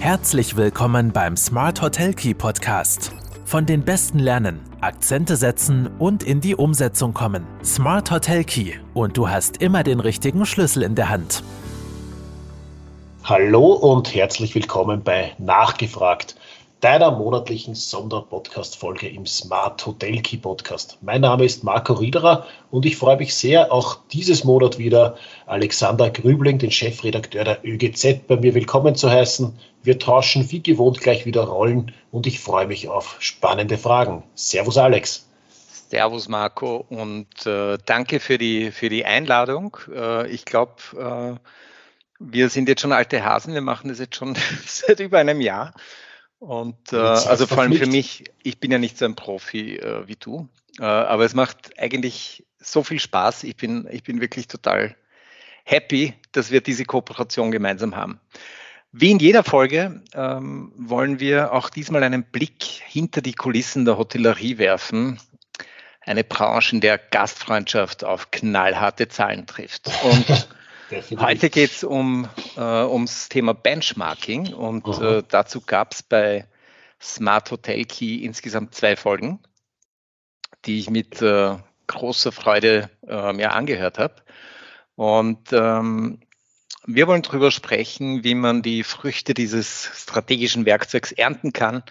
Herzlich willkommen beim Smart Hotel Key Podcast. Von den Besten lernen, Akzente setzen und in die Umsetzung kommen. Smart Hotel Key und du hast immer den richtigen Schlüssel in der Hand. Hallo und herzlich willkommen bei Nachgefragt deiner monatlichen Sonderpodcast-Folge im Smart Hotel Key Podcast. Mein Name ist Marco Riederer und ich freue mich sehr, auch dieses Monat wieder Alexander Grübling, den Chefredakteur der ÖGZ, bei mir willkommen zu heißen. Wir tauschen wie gewohnt gleich wieder Rollen und ich freue mich auf spannende Fragen. Servus Alex. Servus Marco und äh, danke für die, für die Einladung. Äh, ich glaube, äh, wir sind jetzt schon alte Hasen, wir machen das jetzt schon seit über einem Jahr. Und äh, also vor allem für mich, ich bin ja nicht so ein Profi äh, wie du, äh, aber es macht eigentlich so viel Spaß. Ich bin, ich bin wirklich total happy, dass wir diese Kooperation gemeinsam haben. Wie in jeder Folge ähm, wollen wir auch diesmal einen Blick hinter die Kulissen der Hotellerie werfen. Eine Branche, in der Gastfreundschaft auf knallharte Zahlen trifft. Und. Heute geht es um, äh, ums Thema Benchmarking und äh, dazu gab es bei Smart Hotel Key insgesamt zwei Folgen, die ich mit äh, großer Freude äh, mir angehört habe. Und ähm, wir wollen darüber sprechen, wie man die Früchte dieses strategischen Werkzeugs ernten kann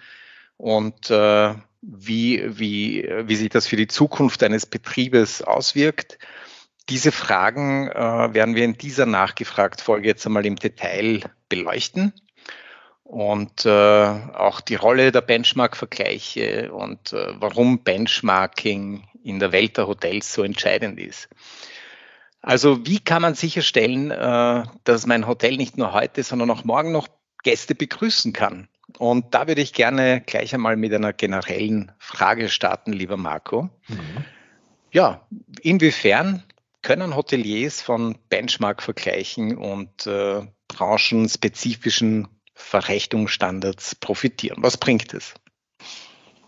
und äh, wie, wie, wie sich das für die Zukunft eines Betriebes auswirkt diese Fragen äh, werden wir in dieser Nachgefragt-Folge jetzt einmal im Detail beleuchten und äh, auch die Rolle der Benchmark-Vergleiche und äh, warum Benchmarking in der Welt der Hotels so entscheidend ist. Also wie kann man sicherstellen, äh, dass mein Hotel nicht nur heute, sondern auch morgen noch Gäste begrüßen kann? Und da würde ich gerne gleich einmal mit einer generellen Frage starten, lieber Marco. Mhm. Ja, inwiefern können Hoteliers von Benchmark-Vergleichen und äh, branchenspezifischen Verrechnungsstandards profitieren? Was bringt es?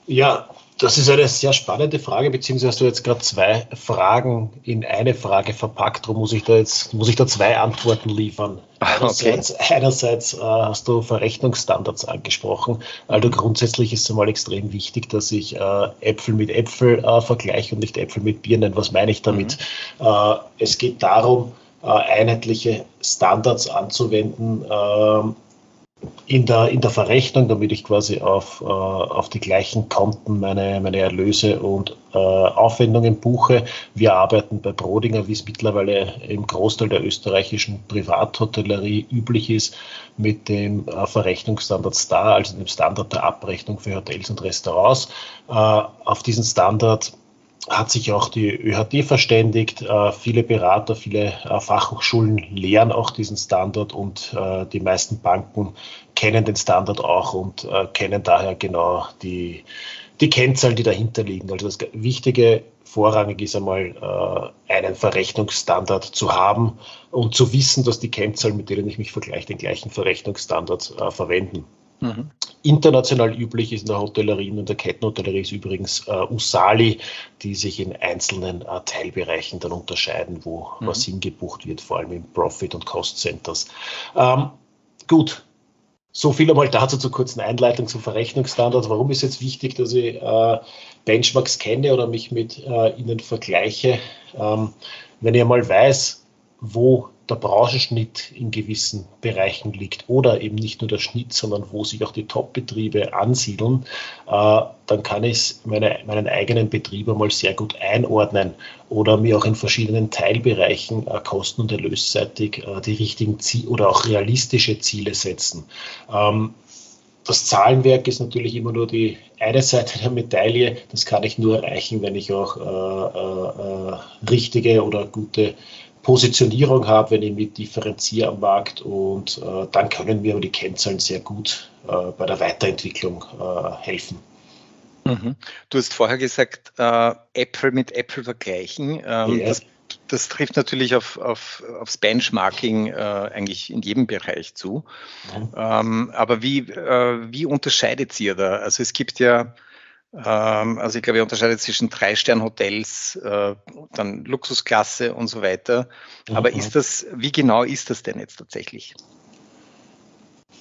Ja, das ist eine sehr spannende Frage, beziehungsweise hast du jetzt gerade zwei Fragen in eine Frage verpackt. Darum muss ich da jetzt muss ich da zwei Antworten liefern. Ah, einerseits, okay. einerseits äh, hast du Verrechnungsstandards angesprochen. Also grundsätzlich ist es einmal extrem wichtig, dass ich äh, Äpfel mit Äpfel äh, vergleiche und nicht Äpfel mit Birnen. Was meine ich damit? Mhm. Äh, es geht darum, äh, einheitliche Standards anzuwenden ähm, in der, in der Verrechnung, damit ich quasi auf, äh, auf die gleichen Konten meine, meine Erlöse und äh, Aufwendungen buche. Wir arbeiten bei Brodinger, wie es mittlerweile im Großteil der österreichischen Privathotellerie üblich ist, mit dem äh, Verrechnungsstandard STAR, also dem Standard der Abrechnung für Hotels und Restaurants. Äh, auf diesen Standard hat sich auch die ÖHD verständigt. Äh, viele Berater, viele äh, Fachhochschulen lehren auch diesen Standard und äh, die meisten Banken kennen den Standard auch und äh, kennen daher genau die, die Kennzahlen, die dahinter liegen. Also das Wichtige vorrangig ist einmal äh, einen Verrechnungsstandard zu haben und zu wissen, dass die Kennzahlen, mit denen ich mich vergleiche, den gleichen Verrechnungsstandard äh, verwenden. Mhm. International üblich ist in der Hotellerie und der Kettenhotellerie ist übrigens äh, Usali, die sich in einzelnen äh, Teilbereichen dann unterscheiden, wo mhm. was hingebucht wird, vor allem in Profit- und Cost-Centers. Ähm, gut, so viel einmal dazu zur kurzen Einleitung zum Verrechnungsstandard. Warum ist jetzt wichtig, dass ich äh, Benchmarks kenne oder mich mit äh, ihnen vergleiche? Ähm, wenn ich einmal weiß, wo der Branchenschnitt in gewissen Bereichen liegt oder eben nicht nur der Schnitt, sondern wo sich auch die Top-Betriebe ansiedeln, äh, dann kann ich meine, meinen eigenen Betrieb einmal sehr gut einordnen oder mir auch in verschiedenen Teilbereichen äh, kosten- und erlösseitig äh, die richtigen Ziele oder auch realistische Ziele setzen. Ähm, das Zahlenwerk ist natürlich immer nur die eine Seite der Medaille. Das kann ich nur erreichen, wenn ich auch richtige oder gute Positionierung habe, wenn ich mich differenziere am Markt und äh, dann können mir aber die Kennzahlen sehr gut äh, bei der Weiterentwicklung äh, helfen. Mhm. Du hast vorher gesagt, äh, Äpfel mit Äpfel vergleichen. Ähm, ja. das, das, trifft natürlich auf, auf, aufs Benchmarking äh, eigentlich in jedem Bereich zu. Mhm. Ähm, aber wie, äh, wie unterscheidet ihr da? Also es gibt ja also ich glaube, ich unterscheide zwischen Drei-Stern-Hotels, äh, dann Luxusklasse und so weiter. Aber mhm. ist das, wie genau ist das denn jetzt tatsächlich?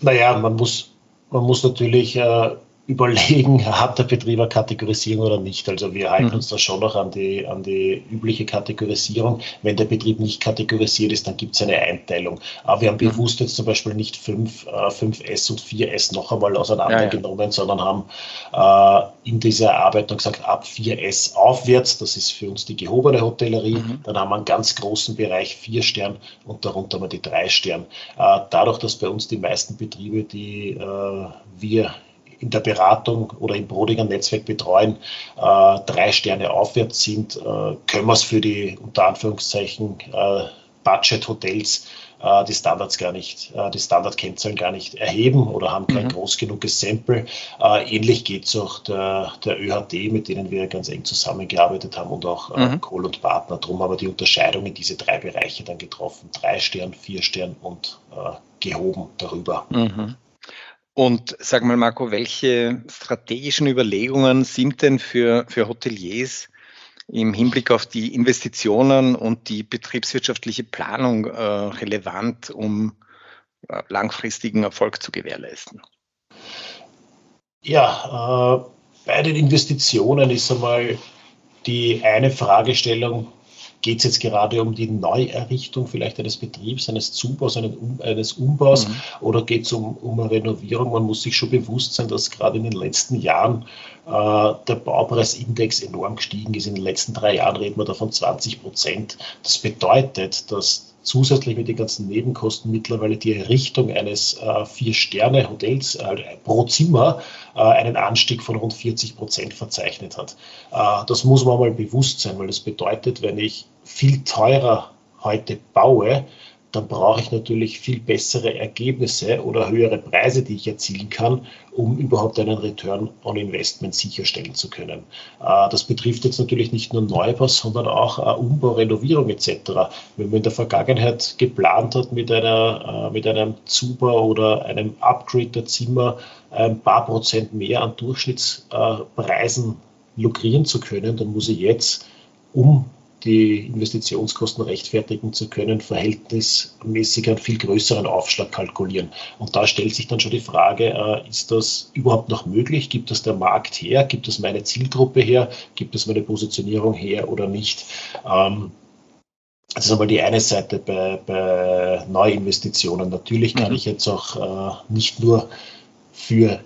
Naja, man muss, man muss natürlich äh, überlegen, hat der Betrieb eine Kategorisierung oder nicht. Also wir halten mhm. uns da schon noch an die, an die übliche Kategorisierung. Wenn der Betrieb nicht kategorisiert ist, dann gibt es eine Einteilung. Aber wir haben mhm. bewusst jetzt zum Beispiel nicht 5, äh, 5S und 4S noch einmal auseinandergenommen, ja, ja. sondern haben äh, in dieser Erarbeitung gesagt, ab 4S aufwärts, das ist für uns die gehobene Hotellerie. Mhm. Dann haben wir einen ganz großen Bereich 4 Stern und darunter haben wir die 3 Stern. Äh, dadurch, dass bei uns die meisten Betriebe, die äh, wir in der Beratung oder im Brodinger Netzwerk betreuen, äh, drei Sterne aufwärts sind, äh, können wir es für die unter Anführungszeichen äh, Budget-Hotels äh, die Standards gar nicht, äh, die Standardkennzahlen gar nicht erheben oder haben kein mhm. groß genuges Sample. Äh, ähnlich geht es auch der, der ÖHD, mit denen wir ganz eng zusammengearbeitet haben und auch mhm. Kohl und Partner. Darum haben wir die Unterscheidung in diese drei Bereiche dann getroffen. Drei Stern, vier Stern und gehoben darüber. Mhm. Und sag mal, Marco, welche strategischen Überlegungen sind denn für, für Hoteliers im Hinblick auf die Investitionen und die betriebswirtschaftliche Planung äh, relevant, um äh, langfristigen Erfolg zu gewährleisten? Ja, äh, bei den Investitionen ist einmal die eine Fragestellung, geht es jetzt gerade um die Neuerrichtung vielleicht eines Betriebs, eines Zubaus, eines Umbaus mhm. oder geht es um, um eine Renovierung? Man muss sich schon bewusst sein, dass gerade in den letzten Jahren äh, der Baupreisindex enorm gestiegen ist. In den letzten drei Jahren reden wir davon 20 Prozent. Das bedeutet, dass zusätzlich mit den ganzen Nebenkosten mittlerweile die Errichtung eines äh, Vier-Sterne-Hotels äh, pro Zimmer äh, einen Anstieg von rund 40 Prozent verzeichnet hat. Äh, das muss man mal bewusst sein, weil das bedeutet, wenn ich viel teurer heute baue, dann brauche ich natürlich viel bessere Ergebnisse oder höhere Preise, die ich erzielen kann, um überhaupt einen Return on Investment sicherstellen zu können. Äh, das betrifft jetzt natürlich nicht nur Neubau, sondern auch äh, Umbau, Renovierung etc. Wenn man in der Vergangenheit geplant hat, mit, einer, äh, mit einem Zubau oder einem Upgrade der Zimmer ein paar Prozent mehr an Durchschnittspreisen lukrieren zu können, dann muss ich jetzt um die Investitionskosten rechtfertigen zu können, verhältnismäßig einen viel größeren Aufschlag kalkulieren. Und da stellt sich dann schon die Frage, äh, ist das überhaupt noch möglich? Gibt das der Markt her? Gibt es meine Zielgruppe her? Gibt es meine Positionierung her oder nicht? Ähm, das ist einmal die eine Seite bei, bei Neuinvestitionen. Natürlich kann mhm. ich jetzt auch äh, nicht nur für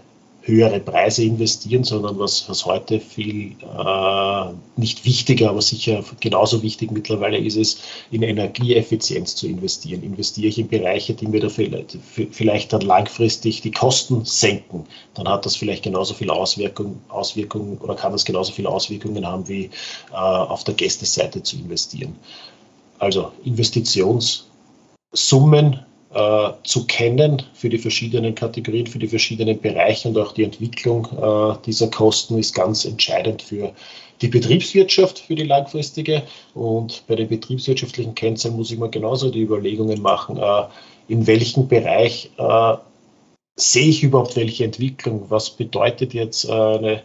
höhere Preise investieren, sondern was, was heute viel äh, nicht wichtiger, aber sicher genauso wichtig mittlerweile ist es, in Energieeffizienz zu investieren. Investiere ich in Bereiche, die mir da vielleicht, dann langfristig die Kosten senken, dann hat das vielleicht genauso viel Auswirkung, Auswirkungen oder kann das genauso viele Auswirkungen haben, wie äh, auf der Gästeseite zu investieren. Also Investitionssummen äh, zu kennen für die verschiedenen Kategorien, für die verschiedenen Bereiche und auch die Entwicklung äh, dieser Kosten ist ganz entscheidend für die Betriebswirtschaft, für die langfristige. Und bei den betriebswirtschaftlichen Kennzahlen muss ich mir genauso die Überlegungen machen, äh, in welchem Bereich äh, sehe ich überhaupt welche Entwicklung, was bedeutet jetzt äh, eine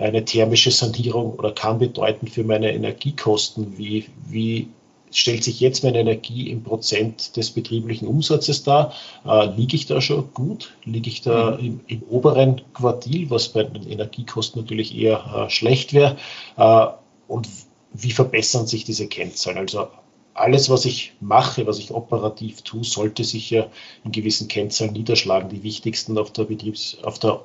eine thermische Sanierung oder kann bedeuten für meine Energiekosten, wie, wie stellt sich jetzt meine Energie im Prozent des betrieblichen Umsatzes dar? Äh, liege ich da schon gut? Liege ich da mhm. im, im, oberen Quartil, was bei den Energiekosten natürlich eher äh, schlecht wäre? Äh, und wie verbessern sich diese Kennzahlen? Also alles, was ich mache, was ich operativ tue, sollte sich ja in gewissen Kennzahlen niederschlagen. Die wichtigsten auf der Betriebs-, auf der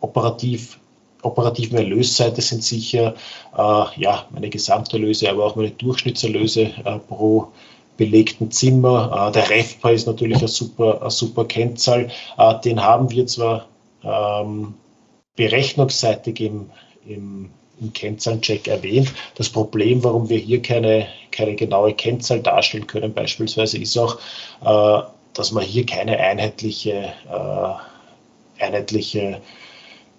operativ operativen Erlösseite sind sicher äh, ja, meine Gesamterlöse, aber auch meine Durchschnittserlöse äh, pro belegten Zimmer. Äh, der REFPA ist natürlich eine super, eine super Kennzahl. Äh, den haben wir zwar ähm, berechnungsseitig im, im, im Kennzahlencheck erwähnt. Das Problem, warum wir hier keine, keine genaue Kennzahl darstellen können, beispielsweise, ist auch, äh, dass man hier keine einheitliche, äh, einheitliche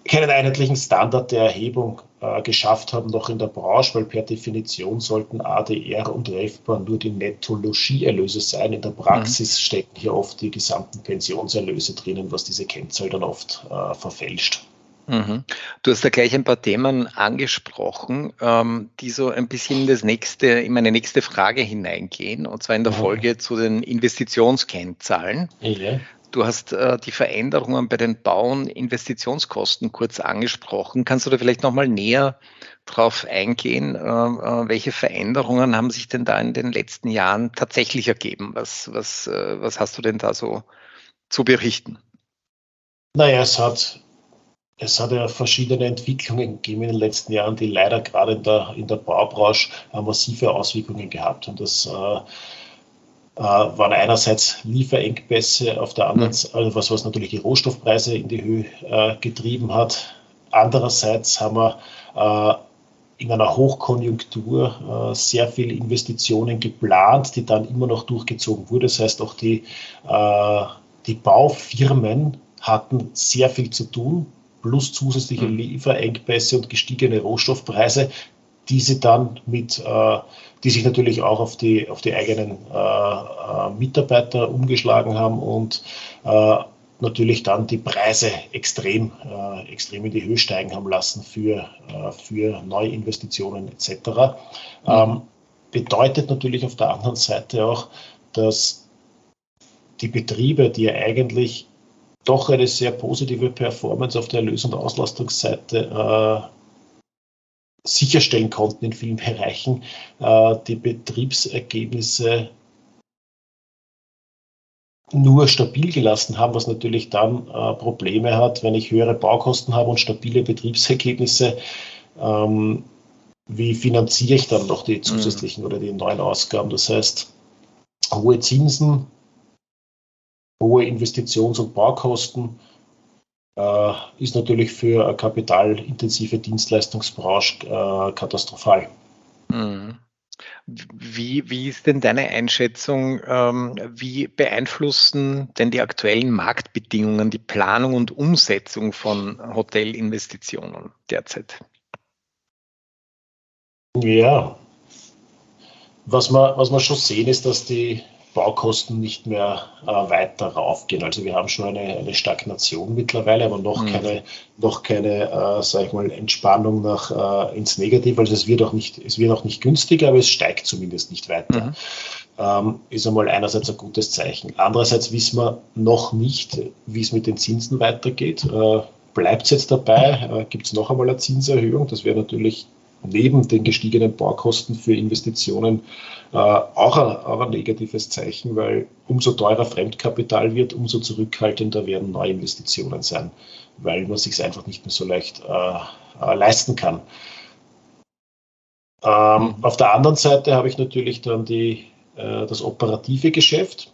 keinen einheitlichen Standard der Erhebung äh, geschafft haben, noch in der Branche, weil per Definition sollten ADR und REFPA nur die Netto-Logieerlöse sein. In der Praxis mhm. stecken hier oft die gesamten Pensionserlöse drinnen, was diese Kennzahl dann oft äh, verfälscht. Mhm. Du hast da gleich ein paar Themen angesprochen, ähm, die so ein bisschen in das nächste, in meine nächste Frage hineingehen, und zwar in der. Folge zu den Investitionskennzahlen. Ja. Du hast äh, die Veränderungen bei den Bau- und Investitionskosten kurz angesprochen. Kannst du da vielleicht nochmal näher drauf eingehen? Äh, äh, welche Veränderungen haben sich denn da in den letzten Jahren tatsächlich ergeben? Was, was, äh, was hast du denn da so zu berichten? Naja, es hat, es hat ja verschiedene Entwicklungen gegeben in den letzten Jahren, die leider gerade in der, in der Baubranche massive Auswirkungen gehabt haben. Das äh, äh, waren einerseits Lieferengpässe, auf der anderen Seite, also was, was natürlich die Rohstoffpreise in die Höhe äh, getrieben hat. Andererseits haben wir äh, in einer Hochkonjunktur äh, sehr viele Investitionen geplant, die dann immer noch durchgezogen wurden. Das heißt, auch die, äh, die Baufirmen hatten sehr viel zu tun, plus zusätzliche mhm. Lieferengpässe und gestiegene Rohstoffpreise, die sie dann mit äh, die sich natürlich auch auf die, auf die eigenen äh, äh, Mitarbeiter umgeschlagen haben und äh, natürlich dann die Preise extrem, äh, extrem in die Höhe steigen haben lassen für, äh, für Neuinvestitionen etc. Mhm. Ähm, bedeutet natürlich auf der anderen Seite auch, dass die Betriebe, die ja eigentlich doch eine sehr positive Performance auf der Erlös- und Auslastungsseite sicherstellen konnten in vielen Bereichen, äh, die Betriebsergebnisse nur stabil gelassen haben, was natürlich dann äh, Probleme hat, wenn ich höhere Baukosten habe und stabile Betriebsergebnisse. Ähm, wie finanziere ich dann noch die mhm. zusätzlichen oder die neuen Ausgaben? Das heißt, hohe Zinsen, hohe Investitions- und Baukosten äh, ist natürlich für eine kapitalintensive Dienstleistungsbranche äh, katastrophal. Mhm. Wie, wie ist denn deine Einschätzung? Ähm, wie beeinflussen denn die aktuellen Marktbedingungen die Planung und Umsetzung von Hotelinvestitionen derzeit? Ja, was wir, was wir schon sehen, ist, dass die Baukosten nicht mehr äh, weiter raufgehen. Also wir haben schon eine, eine Stagnation mittlerweile, aber noch mhm. keine, noch keine äh, sag ich mal, Entspannung nach, äh, ins Negative. Also es wird, auch nicht, es wird auch nicht günstiger, aber es steigt zumindest nicht weiter. Mhm. Ähm, ist einmal einerseits ein gutes Zeichen. Andererseits wissen wir noch nicht, wie es mit den Zinsen weitergeht. Äh, Bleibt es jetzt dabei? Äh, Gibt es noch einmal eine Zinserhöhung? Das wäre natürlich neben den gestiegenen Baukosten für Investitionen äh, auch, ein, auch ein negatives Zeichen, weil umso teurer Fremdkapital wird, umso zurückhaltender werden Neuinvestitionen sein, weil man sich einfach nicht mehr so leicht äh, äh, leisten kann. Ähm. Auf der anderen Seite habe ich natürlich dann die, äh, das operative Geschäft,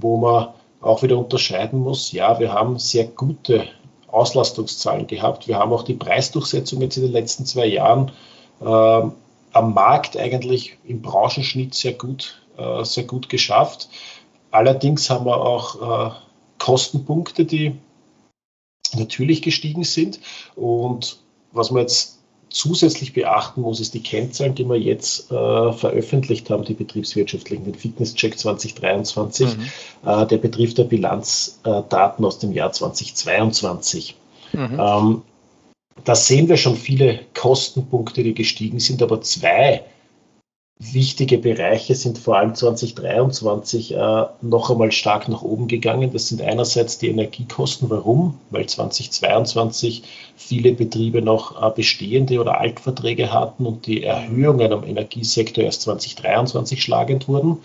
wo man auch wieder unterscheiden muss, ja, wir haben sehr gute Auslastungszahlen gehabt. Wir haben auch die Preisdurchsetzung jetzt in den letzten zwei Jahren äh, am Markt eigentlich im Branchenschnitt sehr gut, äh, sehr gut geschafft. Allerdings haben wir auch äh, Kostenpunkte, die natürlich gestiegen sind. Und was man jetzt zusätzlich beachten muss, ist die Kennzahlen, die wir jetzt äh, veröffentlicht haben, die betriebswirtschaftlichen, den Fitnesscheck 2023, mhm. äh, der betrifft der Bilanzdaten aus dem Jahr 2022. Mhm. Ähm, da sehen wir schon viele Kostenpunkte, die gestiegen sind, aber zwei wichtige Bereiche sind vor allem 2023 äh, noch einmal stark nach oben gegangen. Das sind einerseits die Energiekosten. Warum? Weil 2022 viele Betriebe noch äh, bestehende oder Altverträge hatten und die Erhöhungen am Energiesektor erst 2023 schlagend wurden.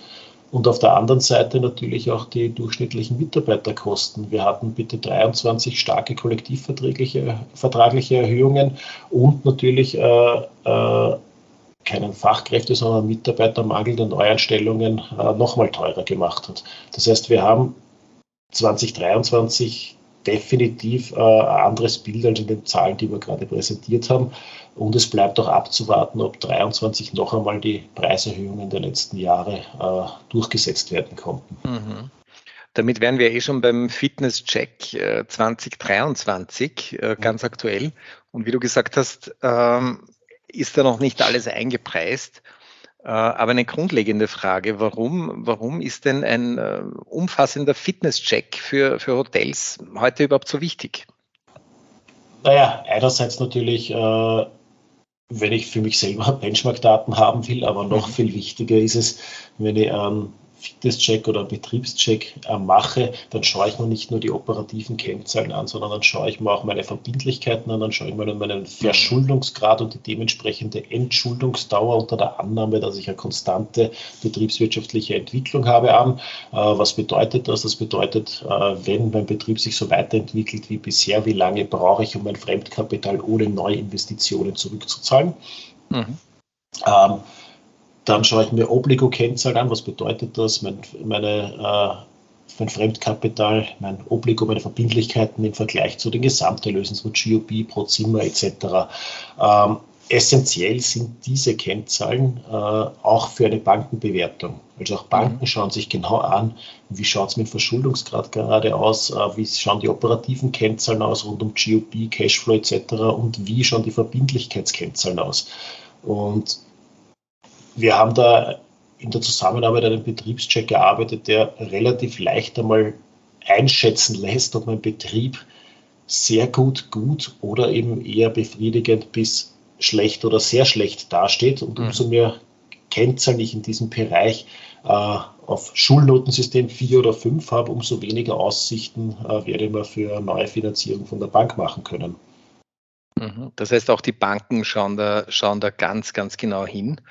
Und auf der anderen Seite natürlich auch die durchschnittlichen Mitarbeiterkosten. Wir hatten bitte 23 starke kollektivvertragliche vertragliche Erhöhungen und natürlich äh, äh, keinen Fachkräfte, sondern Mitarbeitermangel der Neueinstellungen äh, nochmal teurer gemacht hat. Das heißt, wir haben 2023 definitiv äh, ein anderes Bild als in den Zahlen, die wir gerade präsentiert haben. Und es bleibt auch abzuwarten, ob 2023 noch einmal die Preiserhöhungen der letzten Jahre äh, durchgesetzt werden konnten. Mhm. Damit wären wir eh schon beim Fitness-Check 2023, äh, äh, ganz aktuell. Und wie du gesagt hast, ähm, ist da noch nicht alles eingepreist. Äh, aber eine grundlegende Frage, warum, warum ist denn ein äh, umfassender Fitnesscheck für, für Hotels heute überhaupt so wichtig? Naja, einerseits natürlich, äh, wenn ich für mich selber Benchmark-Daten haben will, aber noch mhm. viel wichtiger ist es, wenn ich an Fitnesscheck oder Betriebscheck äh, mache, dann schaue ich mir nicht nur die operativen Kennzahlen an, sondern dann schaue ich mir auch meine Verbindlichkeiten an, dann schaue ich mir meinen Verschuldungsgrad und die dementsprechende Entschuldungsdauer unter der Annahme, dass ich eine konstante betriebswirtschaftliche Entwicklung habe an. Äh, was bedeutet das? Das bedeutet, äh, wenn mein Betrieb sich so weiterentwickelt wie bisher, wie lange brauche ich, um mein Fremdkapital ohne Neuinvestitionen zurückzuzahlen? Mhm. Ähm, dann schaue ich mir Obligo-Kennzahlen an. Was bedeutet das? Mein, meine, äh, mein Fremdkapital, mein Obligo, meine Verbindlichkeiten im Vergleich zu den Gesamterlösen, so GOP pro Zimmer etc. Ähm, essentiell sind diese Kennzahlen äh, auch für eine Bankenbewertung. Also auch Banken mhm. schauen sich genau an, wie schaut es mit Verschuldungsgrad gerade aus, äh, wie schauen die operativen Kennzahlen aus rund um GOP, Cashflow etc. und wie schauen die Verbindlichkeitskennzahlen aus. Und wir haben da in der Zusammenarbeit einen Betriebscheck gearbeitet, der relativ leicht einmal einschätzen lässt, ob mein Betrieb sehr gut, gut oder eben eher befriedigend bis schlecht oder sehr schlecht dasteht. Und mhm. umso mehr Kennzahlen ich in diesem Bereich äh, auf Schulnotensystem 4 oder 5 habe, umso weniger Aussichten äh, werde ich mir für neue Finanzierung von der Bank machen können. Mhm. Das heißt, auch die Banken schauen da, schauen da ganz, ganz genau hin.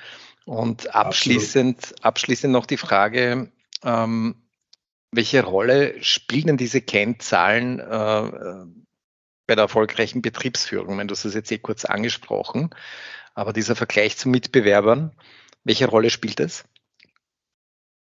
Und abschließend, abschließend noch die Frage, ähm, welche Rolle spielen denn diese Kennzahlen äh, bei der erfolgreichen Betriebsführung? Wenn du hast es jetzt eh kurz angesprochen, aber dieser Vergleich zu Mitbewerbern, welche Rolle spielt es?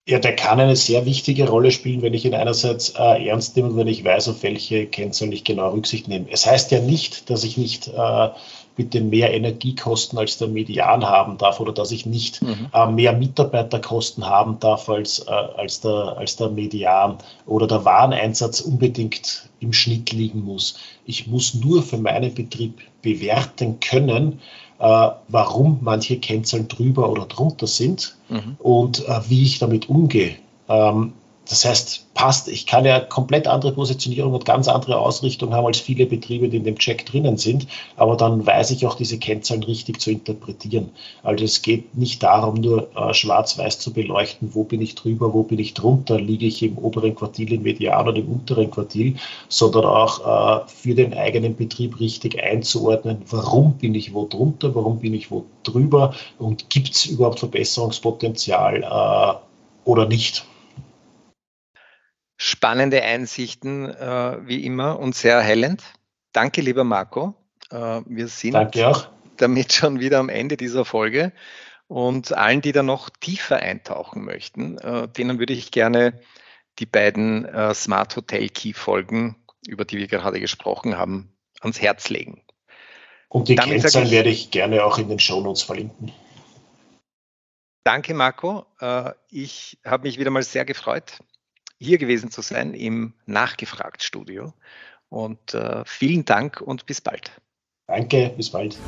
Ja, der kann eine sehr wichtige Rolle spielen, wenn ich ihn einerseits äh, ernst nehme und wenn ich weiß, auf welche Kennzahlen ich genau Rücksicht nehme. Es heißt ja nicht, dass ich nicht äh, bitte mehr Energiekosten als der Median haben darf oder dass ich nicht mhm. äh, mehr Mitarbeiterkosten haben darf als, äh, als, der, als der Median oder der Wareneinsatz unbedingt im Schnitt liegen muss. Ich muss nur für meinen Betrieb bewerten können, warum manche Kennzahlen drüber oder drunter sind mhm. und äh, wie ich damit umgehe. Ähm, das heißt, passt, ich kann ja komplett andere Positionierung und ganz andere Ausrichtung haben als viele Betriebe, die in dem Check drinnen sind, aber dann weiß ich auch, diese Kennzahlen richtig zu interpretieren. Also es geht nicht darum, nur äh, schwarz-weiß zu beleuchten, wo bin ich drüber, wo bin ich drunter, liege ich im oberen Quartil, im Median oder im unteren Quartil, sondern auch äh, für den eigenen Betrieb richtig einzuordnen, warum bin ich wo drunter, warum bin ich wo drüber und gibt es überhaupt Verbesserungspotenzial äh, oder nicht. Spannende Einsichten äh, wie immer und sehr erhellend. Danke, lieber Marco. Äh, wir sind damit schon wieder am Ende dieser Folge. Und allen, die da noch tiefer eintauchen möchten, äh, denen würde ich gerne die beiden äh, Smart Hotel Key Folgen, über die wir gerade gesprochen haben, ans Herz legen. Und die Damit Kennzahlen werde ich gerne auch in den Shownotes verlinken. Danke, Marco. Äh, ich habe mich wieder mal sehr gefreut hier gewesen zu sein im Nachgefragt-Studio. Und äh, vielen Dank und bis bald. Danke, bis bald.